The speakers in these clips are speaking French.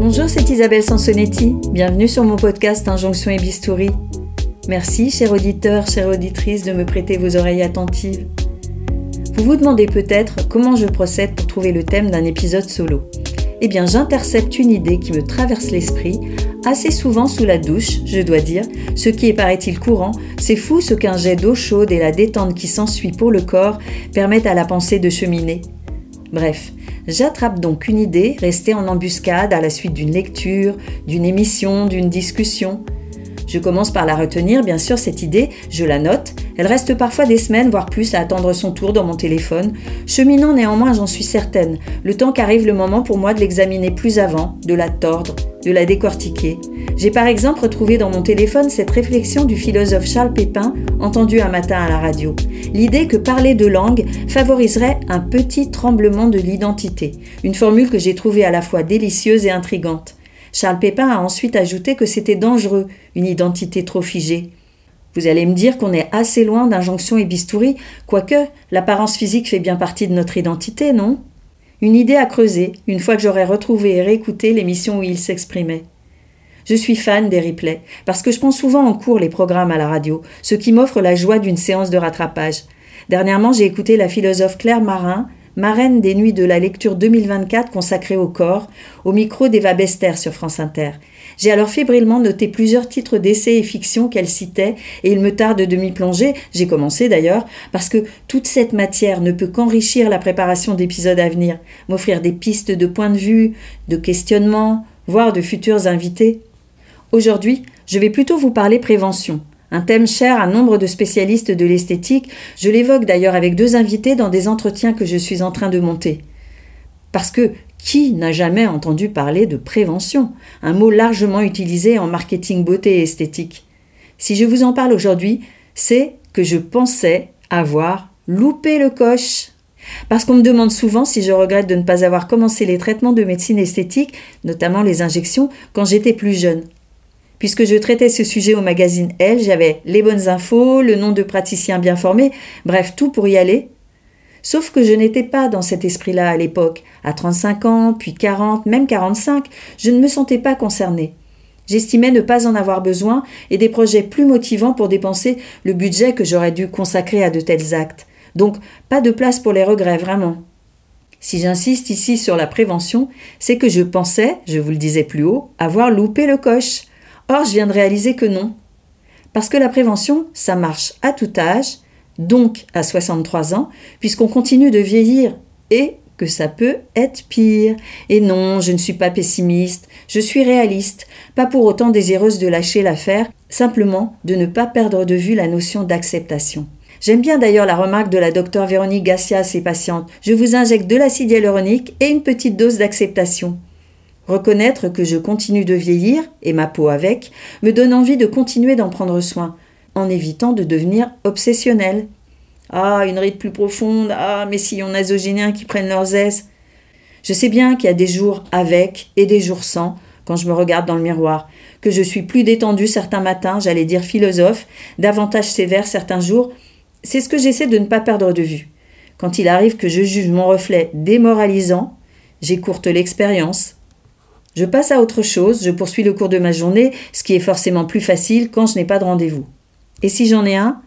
Bonjour, c'est Isabelle Sansonetti. Bienvenue sur mon podcast Injonction et Bistouri. Merci, chers auditeurs, chères auditrices, de me prêter vos oreilles attentives. Vous vous demandez peut-être comment je procède pour trouver le thème d'un épisode solo. Eh bien, j'intercepte une idée qui me traverse l'esprit, assez souvent sous la douche, je dois dire, ce qui paraît-il courant, c'est fou ce qu'un jet d'eau chaude et la détente qui s'ensuit pour le corps permettent à la pensée de cheminer. Bref, j'attrape donc une idée restée en embuscade à la suite d'une lecture, d'une émission, d'une discussion. Je commence par la retenir, bien sûr, cette idée, je la note. Elle reste parfois des semaines, voire plus, à attendre son tour dans mon téléphone, cheminant néanmoins, j'en suis certaine, le temps qu'arrive le moment pour moi de l'examiner plus avant, de la tordre, de la décortiquer. J'ai par exemple retrouvé dans mon téléphone cette réflexion du philosophe Charles Pépin, entendue un matin à la radio. L'idée que parler de langue favoriserait un petit tremblement de l'identité, une formule que j'ai trouvée à la fois délicieuse et intrigante. Charles Pépin a ensuite ajouté que c'était dangereux, une identité trop figée. Vous allez me dire qu'on est assez loin d'injonction et bistouri, quoique l'apparence physique fait bien partie de notre identité, non? Une idée à creuser, une fois que j'aurai retrouvé et réécouté l'émission où il s'exprimait. Je suis fan des replays, parce que je prends souvent en cours les programmes à la radio, ce qui m'offre la joie d'une séance de rattrapage. Dernièrement, j'ai écouté la philosophe Claire Marin marraine des nuits de la lecture 2024 consacrée au corps, au micro d'Eva Bester sur France Inter. J'ai alors fébrilement noté plusieurs titres d'essais et fictions qu'elle citait, et il me tarde de m'y plonger, j'ai commencé d'ailleurs, parce que toute cette matière ne peut qu'enrichir la préparation d'épisodes à venir, m'offrir des pistes de points de vue, de questionnements, voire de futurs invités. Aujourd'hui, je vais plutôt vous parler prévention. Un thème cher à nombre de spécialistes de l'esthétique, je l'évoque d'ailleurs avec deux invités dans des entretiens que je suis en train de monter. Parce que qui n'a jamais entendu parler de prévention, un mot largement utilisé en marketing beauté et esthétique Si je vous en parle aujourd'hui, c'est que je pensais avoir loupé le coche. Parce qu'on me demande souvent si je regrette de ne pas avoir commencé les traitements de médecine esthétique, notamment les injections, quand j'étais plus jeune. Puisque je traitais ce sujet au magazine Elle, j'avais les bonnes infos, le nom de praticien bien formé, bref, tout pour y aller. Sauf que je n'étais pas dans cet esprit-là à l'époque. À 35 ans, puis 40, même 45, je ne me sentais pas concernée. J'estimais ne pas en avoir besoin et des projets plus motivants pour dépenser le budget que j'aurais dû consacrer à de tels actes. Donc, pas de place pour les regrets, vraiment. Si j'insiste ici sur la prévention, c'est que je pensais, je vous le disais plus haut, avoir loupé le coche. Or, je viens de réaliser que non. Parce que la prévention, ça marche à tout âge, donc à 63 ans, puisqu'on continue de vieillir et que ça peut être pire. Et non, je ne suis pas pessimiste, je suis réaliste, pas pour autant désireuse de lâcher l'affaire, simplement de ne pas perdre de vue la notion d'acceptation. J'aime bien d'ailleurs la remarque de la docteure Véronique Gassia à ses patientes. Je vous injecte de l'acide hyaluronique et une petite dose d'acceptation. Reconnaître que je continue de vieillir, et ma peau avec, me donne envie de continuer d'en prendre soin, en évitant de devenir obsessionnel. Ah, une ride plus profonde, ah, mes sillons nasogéniens qui prennent leurs aises. Je sais bien qu'il y a des jours avec et des jours sans, quand je me regarde dans le miroir, que je suis plus détendue certains matins, j'allais dire philosophe, davantage sévère certains jours. C'est ce que j'essaie de ne pas perdre de vue. Quand il arrive que je juge mon reflet démoralisant, j'écourte l'expérience, je passe à autre chose, je poursuis le cours de ma journée, ce qui est forcément plus facile quand je n'ai pas de rendez-vous. Et si j'en ai un,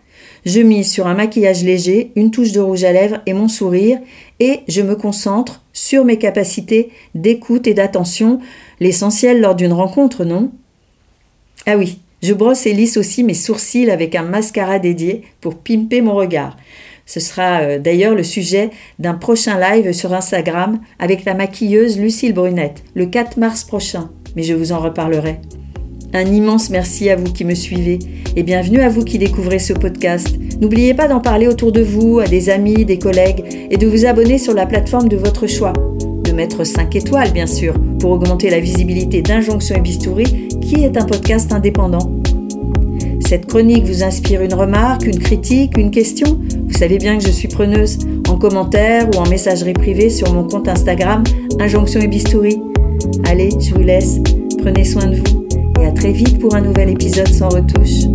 je mise sur un maquillage léger, une touche de rouge à lèvres et mon sourire, et je me concentre sur mes capacités d'écoute et d'attention, l'essentiel lors d'une rencontre, non? Ah oui, je brosse et lisse aussi mes sourcils avec un mascara dédié pour pimper mon regard. Ce sera euh, d'ailleurs le sujet d'un prochain live sur Instagram avec la maquilleuse Lucille Brunette, le 4 mars prochain, mais je vous en reparlerai. Un immense merci à vous qui me suivez et bienvenue à vous qui découvrez ce podcast. N'oubliez pas d'en parler autour de vous, à des amis, des collègues et de vous abonner sur la plateforme de votre choix. De mettre 5 étoiles bien sûr pour augmenter la visibilité d'Injonction et Bistouri qui est un podcast indépendant. Cette chronique vous inspire une remarque, une critique, une question Vous savez bien que je suis preneuse en commentaire ou en messagerie privée sur mon compte Instagram Injonction et Bistouri. Allez, je vous laisse, prenez soin de vous et à très vite pour un nouvel épisode sans retouche.